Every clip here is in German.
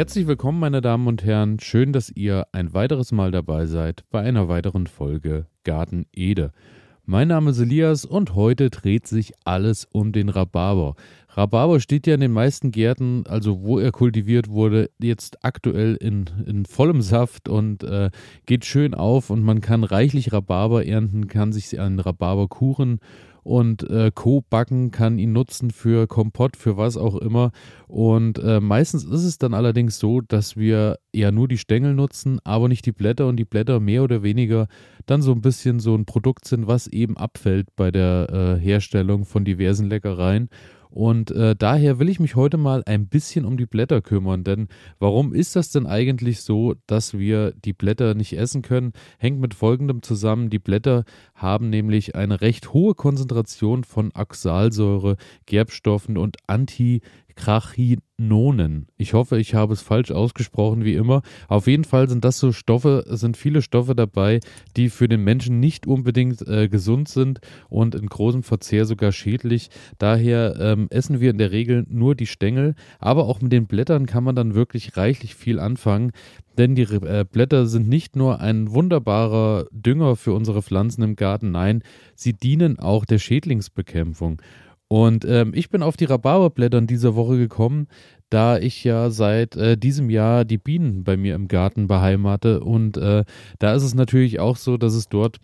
Herzlich willkommen, meine Damen und Herren. Schön, dass ihr ein weiteres Mal dabei seid bei einer weiteren Folge Garten Ede. Mein Name ist Elias und heute dreht sich alles um den Rhabarber. Rhabarber steht ja in den meisten Gärten, also wo er kultiviert wurde, jetzt aktuell in, in vollem Saft und äh, geht schön auf und man kann reichlich Rhabarber ernten, kann sich einen Rhabarberkuchen und äh, Co. backen, kann ihn nutzen für Kompott, für was auch immer. Und äh, meistens ist es dann allerdings so, dass wir ja nur die Stängel nutzen, aber nicht die Blätter und die Blätter mehr oder weniger dann so ein bisschen so ein Produkt sind, was eben abfällt bei der äh, Herstellung von diversen Leckereien. Und äh, daher will ich mich heute mal ein bisschen um die Blätter kümmern, denn warum ist das denn eigentlich so, dass wir die Blätter nicht essen können? Hängt mit folgendem zusammen. Die Blätter haben nämlich eine recht hohe Konzentration von Oxalsäure, Gerbstoffen und Anti Krachinonen. Ich hoffe, ich habe es falsch ausgesprochen, wie immer. Auf jeden Fall sind das so Stoffe, sind viele Stoffe dabei, die für den Menschen nicht unbedingt äh, gesund sind und in großem Verzehr sogar schädlich. Daher ähm, essen wir in der Regel nur die Stängel, aber auch mit den Blättern kann man dann wirklich reichlich viel anfangen. Denn die äh, Blätter sind nicht nur ein wunderbarer Dünger für unsere Pflanzen im Garten, nein, sie dienen auch der Schädlingsbekämpfung. Und ähm, ich bin auf die Rhabarberblätter dieser Woche gekommen, da ich ja seit äh, diesem Jahr die Bienen bei mir im Garten beheimatte. Und äh, da ist es natürlich auch so, dass es dort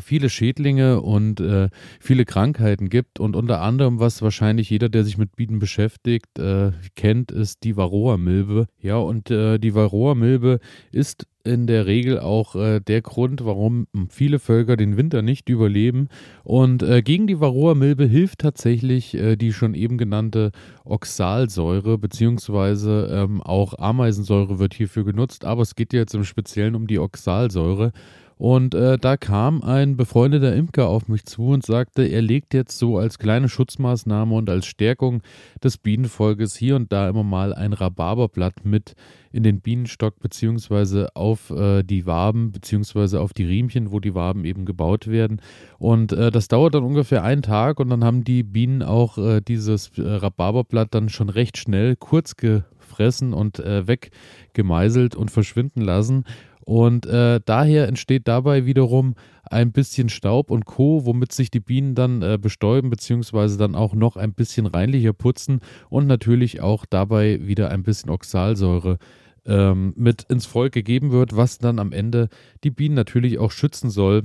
viele Schädlinge und äh, viele Krankheiten gibt und unter anderem, was wahrscheinlich jeder, der sich mit Bienen beschäftigt, äh, kennt, ist die Varroa-Milbe. Ja, und äh, die Varroa-Milbe ist in der Regel auch äh, der Grund, warum viele Völker den Winter nicht überleben. Und äh, gegen die Varroa-Milbe hilft tatsächlich äh, die schon eben genannte Oxalsäure, beziehungsweise ähm, auch Ameisensäure wird hierfür genutzt, aber es geht jetzt im Speziellen um die Oxalsäure. Und äh, da kam ein befreundeter Imker auf mich zu und sagte, er legt jetzt so als kleine Schutzmaßnahme und als Stärkung des Bienenvolkes hier und da immer mal ein Rhabarberblatt mit in den Bienenstock beziehungsweise auf äh, die Waben beziehungsweise auf die Riemchen, wo die Waben eben gebaut werden. Und äh, das dauert dann ungefähr einen Tag und dann haben die Bienen auch äh, dieses äh, Rhabarberblatt dann schon recht schnell kurz gefressen und äh, weggemeißelt und verschwinden lassen. Und äh, daher entsteht dabei wiederum ein bisschen Staub und Co., womit sich die Bienen dann äh, bestäuben, beziehungsweise dann auch noch ein bisschen reinlicher putzen und natürlich auch dabei wieder ein bisschen Oxalsäure ähm, mit ins Volk gegeben wird, was dann am Ende die Bienen natürlich auch schützen soll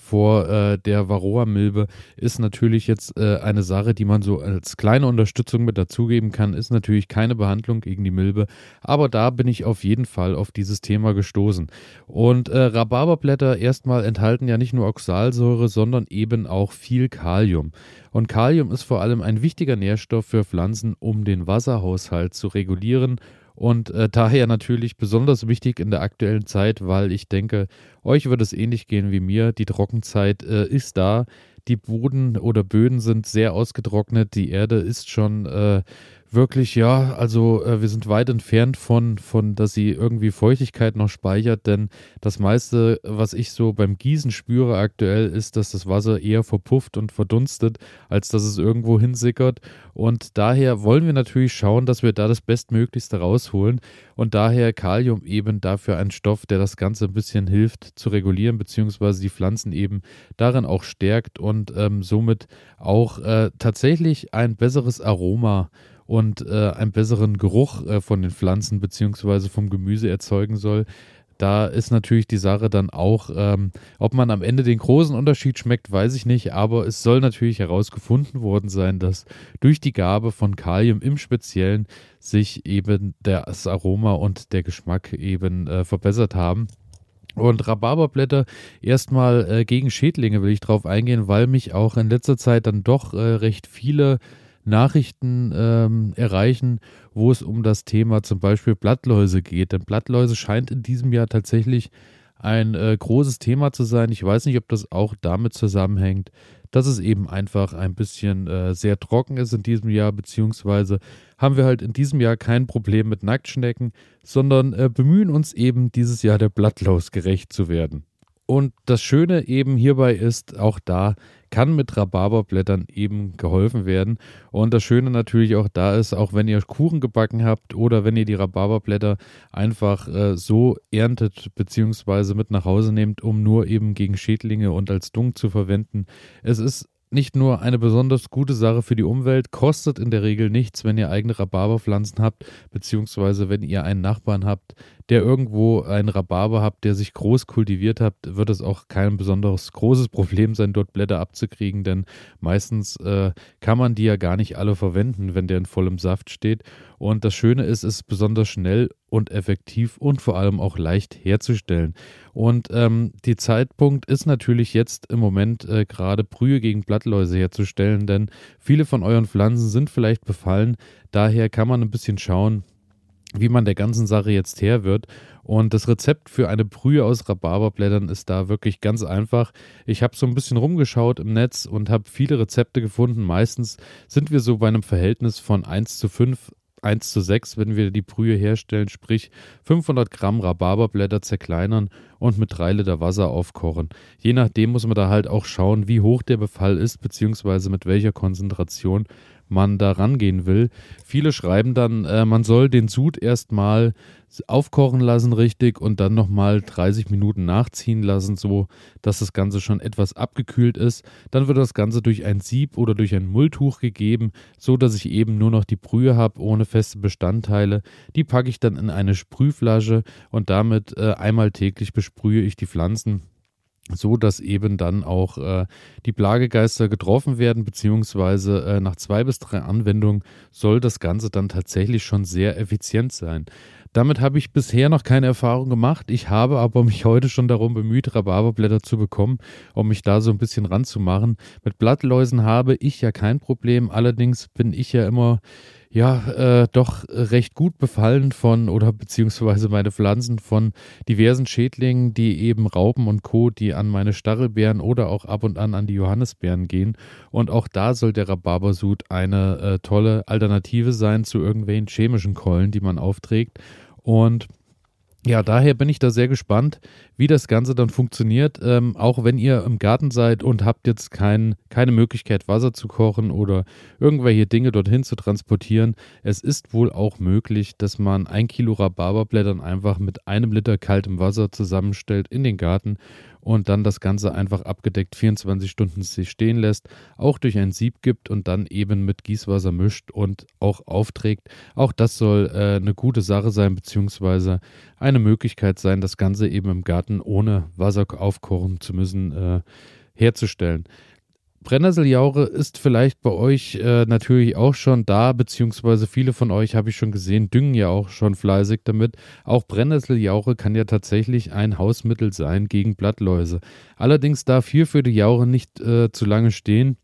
vor äh, der Varroa-Milbe ist natürlich jetzt äh, eine Sache, die man so als kleine Unterstützung mit dazugeben kann, ist natürlich keine Behandlung gegen die Milbe, aber da bin ich auf jeden Fall auf dieses Thema gestoßen. Und äh, Rhabarberblätter erstmal enthalten ja nicht nur Oxalsäure, sondern eben auch viel Kalium. Und Kalium ist vor allem ein wichtiger Nährstoff für Pflanzen, um den Wasserhaushalt zu regulieren und äh, daher natürlich besonders wichtig in der aktuellen Zeit, weil ich denke, euch wird es ähnlich gehen wie mir. Die Trockenzeit äh, ist da. Die Boden oder Böden sind sehr ausgetrocknet. Die Erde ist schon äh, wirklich, ja, also äh, wir sind weit entfernt von, von, dass sie irgendwie Feuchtigkeit noch speichert, denn das meiste, was ich so beim Gießen spüre aktuell, ist, dass das Wasser eher verpufft und verdunstet, als dass es irgendwo hinsickert. Und daher wollen wir natürlich schauen, dass wir da das Bestmöglichste rausholen. Und daher Kalium eben dafür ein Stoff, der das Ganze ein bisschen hilft zu regulieren, beziehungsweise die Pflanzen eben darin auch stärkt und ähm, somit auch äh, tatsächlich ein besseres Aroma und äh, einen besseren Geruch äh, von den Pflanzen bzw. vom Gemüse erzeugen soll. Da ist natürlich die Sache dann auch, ähm, ob man am Ende den großen Unterschied schmeckt, weiß ich nicht, aber es soll natürlich herausgefunden worden sein, dass durch die Gabe von Kalium im Speziellen sich eben das Aroma und der Geschmack eben äh, verbessert haben. Und Rhabarberblätter erstmal äh, gegen Schädlinge will ich drauf eingehen, weil mich auch in letzter Zeit dann doch äh, recht viele Nachrichten ähm, erreichen, wo es um das Thema zum Beispiel Blattläuse geht. Denn Blattläuse scheint in diesem Jahr tatsächlich ein äh, großes Thema zu sein. Ich weiß nicht, ob das auch damit zusammenhängt, dass es eben einfach ein bisschen äh, sehr trocken ist in diesem Jahr, beziehungsweise haben wir halt in diesem Jahr kein Problem mit Nacktschnecken, sondern äh, bemühen uns eben dieses Jahr der Blattlaus gerecht zu werden. Und das Schöne eben hierbei ist, auch da kann mit Rhabarberblättern eben geholfen werden. Und das Schöne natürlich auch da ist, auch wenn ihr Kuchen gebacken habt oder wenn ihr die Rhabarberblätter einfach äh, so erntet bzw. mit nach Hause nehmt, um nur eben gegen Schädlinge und als Dung zu verwenden. Es ist nicht nur eine besonders gute Sache für die Umwelt, kostet in der Regel nichts, wenn ihr eigene Rhabarberpflanzen habt, beziehungsweise wenn ihr einen Nachbarn habt, der irgendwo einen Rhabarber habt, der sich groß kultiviert hat, wird es auch kein besonderes großes Problem sein, dort Blätter abzukriegen, denn meistens äh, kann man die ja gar nicht alle verwenden, wenn der in vollem Saft steht. Und das Schöne ist, es ist besonders schnell und effektiv und vor allem auch leicht herzustellen. Und ähm, die Zeitpunkt ist natürlich jetzt im Moment äh, gerade Brühe gegen Blattläuse herzustellen, denn viele von euren Pflanzen sind vielleicht befallen. Daher kann man ein bisschen schauen, wie man der ganzen Sache jetzt her wird. Und das Rezept für eine Brühe aus Rhabarberblättern ist da wirklich ganz einfach. Ich habe so ein bisschen rumgeschaut im Netz und habe viele Rezepte gefunden. Meistens sind wir so bei einem Verhältnis von 1 zu 5, 1 zu 6, wenn wir die Brühe herstellen, sprich 500 Gramm Rhabarberblätter zerkleinern und mit 3 Liter Wasser aufkochen. Je nachdem muss man da halt auch schauen, wie hoch der Befall ist, beziehungsweise mit welcher Konzentration man da rangehen will. Viele schreiben dann, äh, man soll den Sud erstmal aufkochen lassen richtig und dann nochmal 30 Minuten nachziehen lassen, so dass das Ganze schon etwas abgekühlt ist. Dann wird das Ganze durch ein Sieb oder durch ein Mulltuch gegeben, so dass ich eben nur noch die Brühe habe ohne feste Bestandteile. Die packe ich dann in eine Sprühflasche und damit äh, einmal täglich besprühe ich die Pflanzen so dass eben dann auch äh, die Plagegeister getroffen werden, beziehungsweise äh, nach zwei bis drei Anwendungen soll das Ganze dann tatsächlich schon sehr effizient sein. Damit habe ich bisher noch keine Erfahrung gemacht. Ich habe aber mich heute schon darum bemüht, Rhabarberblätter zu bekommen, um mich da so ein bisschen ranzumachen. Mit Blattläusen habe ich ja kein Problem. Allerdings bin ich ja immer ja, äh, doch recht gut befallen von oder beziehungsweise meine Pflanzen von diversen Schädlingen, die eben Raupen und Co., die an meine Stachelbeeren oder auch ab und an an die Johannisbeeren gehen. Und auch da soll der Rhabarbersud eine äh, tolle Alternative sein zu irgendwelchen chemischen Keulen, die man aufträgt. Und ja, daher bin ich da sehr gespannt, wie das Ganze dann funktioniert. Ähm, auch wenn ihr im Garten seid und habt jetzt kein, keine Möglichkeit, Wasser zu kochen oder irgendwelche Dinge dorthin zu transportieren. Es ist wohl auch möglich, dass man ein Kilo Rhabarberblättern einfach mit einem Liter kaltem Wasser zusammenstellt in den Garten und dann das Ganze einfach abgedeckt 24 Stunden sich stehen lässt, auch durch ein Sieb gibt und dann eben mit Gießwasser mischt und auch aufträgt. Auch das soll äh, eine gute Sache sein, beziehungsweise eine Möglichkeit sein, das Ganze eben im Garten ohne Wasser aufkochen zu müssen, äh, herzustellen. Brennnesseljaure ist vielleicht bei euch äh, natürlich auch schon da, beziehungsweise viele von euch habe ich schon gesehen, düngen ja auch schon fleißig damit. Auch Brennnesseljaure kann ja tatsächlich ein Hausmittel sein gegen Blattläuse. Allerdings darf hier für die Jaure nicht äh, zu lange stehen.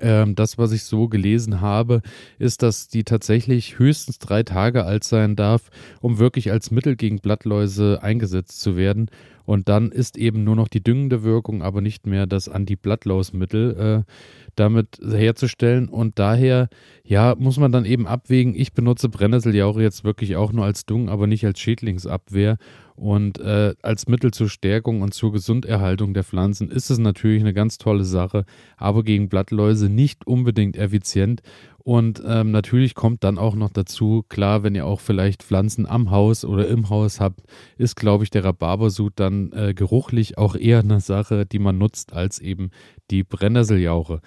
Ähm, das, was ich so gelesen habe, ist, dass die tatsächlich höchstens drei Tage alt sein darf, um wirklich als Mittel gegen Blattläuse eingesetzt zu werden. Und dann ist eben nur noch die düngende Wirkung, aber nicht mehr das Anti-Blattlausmittel äh, damit herzustellen. Und daher, ja, muss man dann eben abwägen. Ich benutze Brennnesseljauche jetzt wirklich auch nur als Dung, aber nicht als Schädlingsabwehr. Und äh, als Mittel zur Stärkung und zur Gesunderhaltung der Pflanzen ist es natürlich eine ganz tolle Sache, aber gegen Blattläuse nicht unbedingt effizient. Und ähm, natürlich kommt dann auch noch dazu, klar, wenn ihr auch vielleicht Pflanzen am Haus oder im Haus habt, ist, glaube ich, der Rhabarbersud dann äh, geruchlich auch eher eine Sache, die man nutzt, als eben die Brennnesseljauche.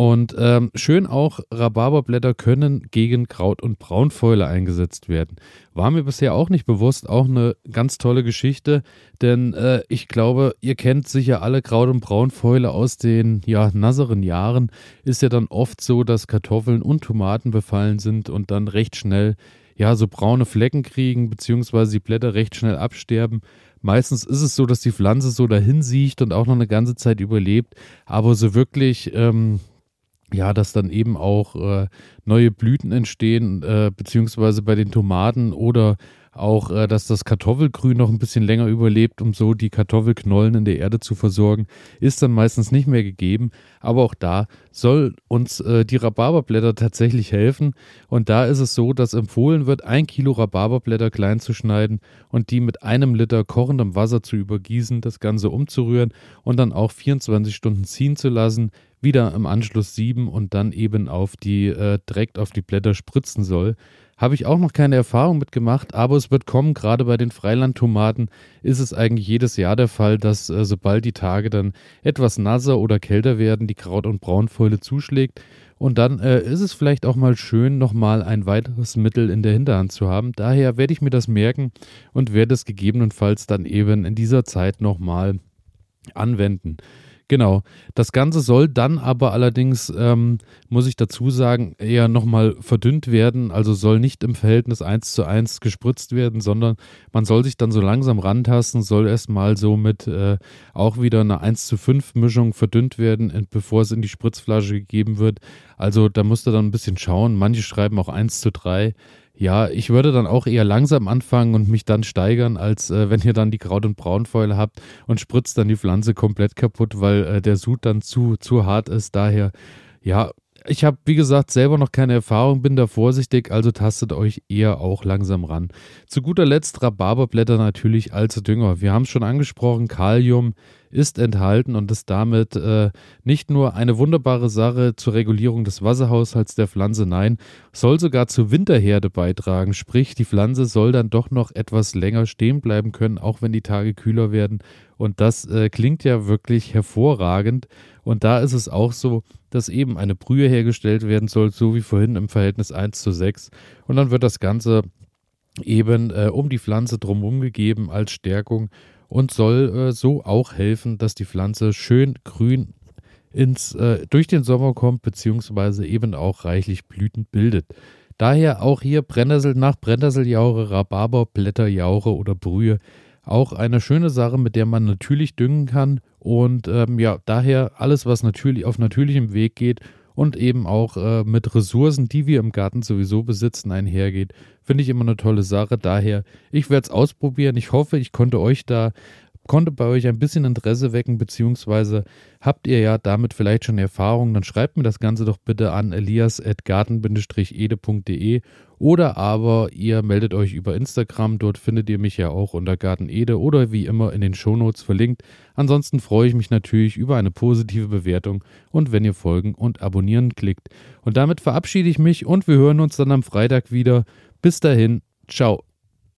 Und ähm, schön auch, Rhabarberblätter können gegen Kraut- und Braunfäule eingesetzt werden. War mir bisher auch nicht bewusst, auch eine ganz tolle Geschichte, denn äh, ich glaube, ihr kennt sicher alle Kraut- und Braunfäule aus den ja, nasseren Jahren. Ist ja dann oft so, dass Kartoffeln und Tomaten befallen sind und dann recht schnell ja so braune Flecken kriegen, beziehungsweise die Blätter recht schnell absterben. Meistens ist es so, dass die Pflanze so dahin sieht und auch noch eine ganze Zeit überlebt, aber so wirklich ähm, ja, dass dann eben auch äh, neue Blüten entstehen, äh, beziehungsweise bei den Tomaten oder Auch, äh, dass das Kartoffelgrün noch ein bisschen länger überlebt, um so die Kartoffelknollen in der Erde zu versorgen, ist dann meistens nicht mehr gegeben. Aber auch da soll uns äh, die Rhabarberblätter tatsächlich helfen. Und da ist es so, dass empfohlen wird, ein Kilo Rhabarberblätter klein zu schneiden und die mit einem Liter kochendem Wasser zu übergießen, das Ganze umzurühren und dann auch 24 Stunden ziehen zu lassen wieder im Anschluss sieben und dann eben auf die äh, direkt auf die Blätter spritzen soll. Habe ich auch noch keine Erfahrung mitgemacht, aber es wird kommen. Gerade bei den Freilandtomaten ist es eigentlich jedes Jahr der Fall, dass äh, sobald die Tage dann etwas nasser oder kälter werden, die Kraut- und Braunfäule zuschlägt. Und dann äh, ist es vielleicht auch mal schön, nochmal ein weiteres Mittel in der Hinterhand zu haben. Daher werde ich mir das merken und werde es gegebenenfalls dann eben in dieser Zeit nochmal anwenden. Genau. Das Ganze soll dann aber allerdings, ähm, muss ich dazu sagen, eher nochmal verdünnt werden. Also soll nicht im Verhältnis 1 zu 1 gespritzt werden, sondern man soll sich dann so langsam rantasten, soll erstmal so mit äh, auch wieder einer 1 zu 5 Mischung verdünnt werden, bevor es in die Spritzflasche gegeben wird. Also da musst du dann ein bisschen schauen. Manche schreiben auch 1 zu 3. Ja, ich würde dann auch eher langsam anfangen und mich dann steigern, als äh, wenn ihr dann die Kraut- und Braunfäule habt und spritzt dann die Pflanze komplett kaputt, weil äh, der Sud dann zu, zu hart ist. Daher, ja, ich habe, wie gesagt, selber noch keine Erfahrung, bin da vorsichtig, also tastet euch eher auch langsam ran. Zu guter Letzt Rhabarberblätter natürlich als Dünger. Wir haben es schon angesprochen, Kalium ist enthalten und ist damit äh, nicht nur eine wunderbare Sache zur Regulierung des Wasserhaushalts der Pflanze, nein, soll sogar zur Winterherde beitragen. Sprich, die Pflanze soll dann doch noch etwas länger stehen bleiben können, auch wenn die Tage kühler werden. Und das äh, klingt ja wirklich hervorragend. Und da ist es auch so, dass eben eine Brühe hergestellt werden soll, so wie vorhin im Verhältnis 1 zu 6. Und dann wird das Ganze eben äh, um die Pflanze drumherum gegeben als Stärkung und soll äh, so auch helfen, dass die Pflanze schön grün ins, äh, durch den Sommer kommt, beziehungsweise eben auch reichlich Blüten bildet. Daher auch hier Brennnessel nach Brennnesseljaure, Rhabarber, Blätterjaure oder Brühe. Auch eine schöne Sache, mit der man natürlich düngen kann. Und ähm, ja, daher alles, was natürlich auf natürlichem Weg geht und eben auch äh, mit Ressourcen, die wir im Garten sowieso besitzen, einhergeht, finde ich immer eine tolle Sache. Daher, ich werde es ausprobieren. Ich hoffe, ich konnte euch da konnte bei euch ein bisschen Interesse wecken, beziehungsweise habt ihr ja damit vielleicht schon Erfahrung, dann schreibt mir das Ganze doch bitte an elias.garten-ede.de oder aber ihr meldet euch über Instagram, dort findet ihr mich ja auch unter Gartenede oder wie immer in den Shownotes verlinkt. Ansonsten freue ich mich natürlich über eine positive Bewertung und wenn ihr folgen und abonnieren klickt. Und damit verabschiede ich mich und wir hören uns dann am Freitag wieder. Bis dahin, ciao.